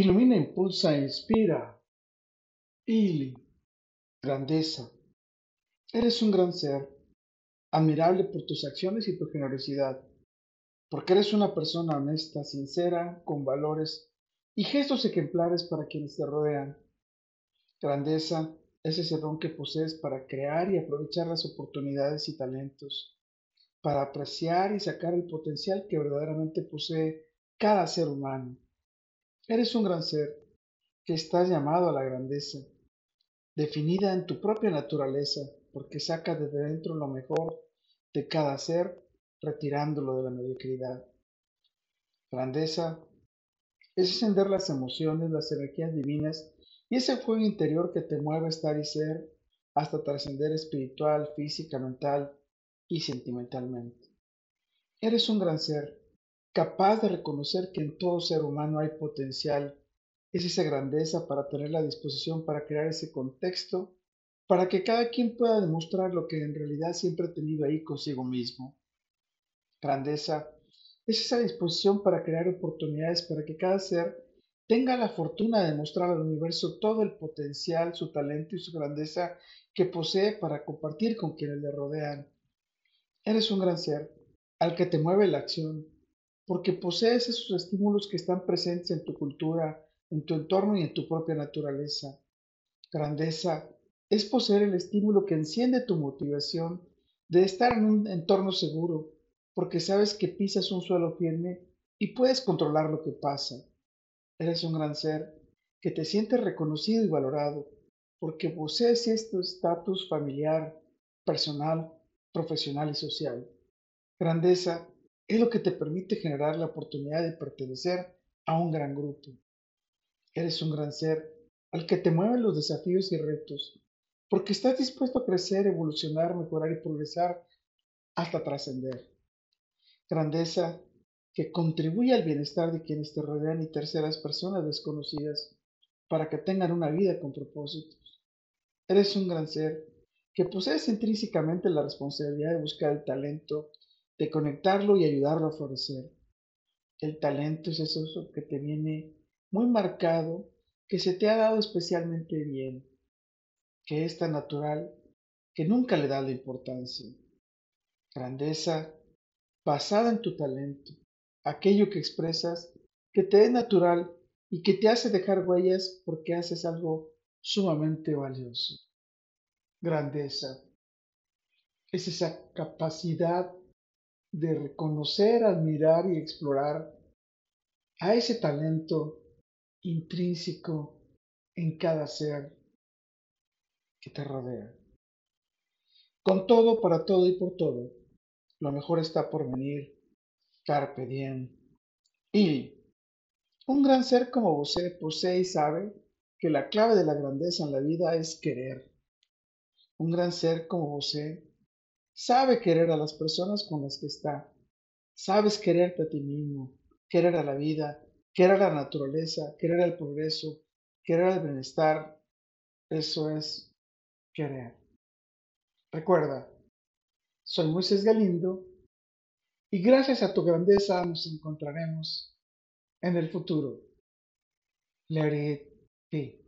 Ilumina, impulsa inspira. Ili, grandeza. Eres un gran ser, admirable por tus acciones y tu generosidad, porque eres una persona honesta, sincera, con valores y gestos ejemplares para quienes te rodean. Grandeza es ese don que posees para crear y aprovechar las oportunidades y talentos, para apreciar y sacar el potencial que verdaderamente posee cada ser humano. Eres un gran ser que estás llamado a la grandeza, definida en tu propia naturaleza, porque saca de dentro lo mejor de cada ser, retirándolo de la mediocridad. Grandeza es ascender las emociones, las energías divinas y ese fuego interior que te mueve a estar y ser hasta trascender espiritual, física, mental y sentimentalmente. Eres un gran ser capaz de reconocer que en todo ser humano hay potencial, es esa grandeza para tener la disposición para crear ese contexto, para que cada quien pueda demostrar lo que en realidad siempre ha tenido ahí consigo mismo. Grandeza es esa disposición para crear oportunidades para que cada ser tenga la fortuna de mostrar al universo todo el potencial, su talento y su grandeza que posee para compartir con quienes le rodean. Eres un gran ser al que te mueve la acción, porque posees esos estímulos que están presentes en tu cultura, en tu entorno y en tu propia naturaleza. Grandeza es poseer el estímulo que enciende tu motivación de estar en un entorno seguro, porque sabes que pisas un suelo firme y puedes controlar lo que pasa. Eres un gran ser que te sientes reconocido y valorado, porque posees este estatus familiar, personal, profesional y social. Grandeza es lo que te permite generar la oportunidad de pertenecer a un gran grupo. Eres un gran ser al que te mueven los desafíos y retos, porque estás dispuesto a crecer, evolucionar, mejorar y progresar hasta trascender. Grandeza que contribuye al bienestar de quienes te rodean y terceras personas desconocidas para que tengan una vida con propósitos. Eres un gran ser que posees intrínsecamente la responsabilidad de buscar el talento de conectarlo y ayudarlo a florecer. El talento es eso que te viene muy marcado, que se te ha dado especialmente bien, que es tan natural que nunca le da la importancia. Grandeza basada en tu talento, aquello que expresas que te es natural y que te hace dejar huellas porque haces algo sumamente valioso. Grandeza es esa capacidad de reconocer, admirar y explorar a ese talento intrínseco en cada ser que te rodea. Con todo, para todo y por todo, lo mejor está por venir. Carpe diem. Y un gran ser como usted posee y sabe que la clave de la grandeza en la vida es querer. Un gran ser como usted sabe querer a las personas con las que está. Sabes quererte a ti mismo, querer a la vida, querer a la naturaleza, querer al progreso, querer al bienestar. Eso es querer. Recuerda, soy Moisés Galindo y gracias a tu grandeza nos encontraremos en el futuro. Let it be.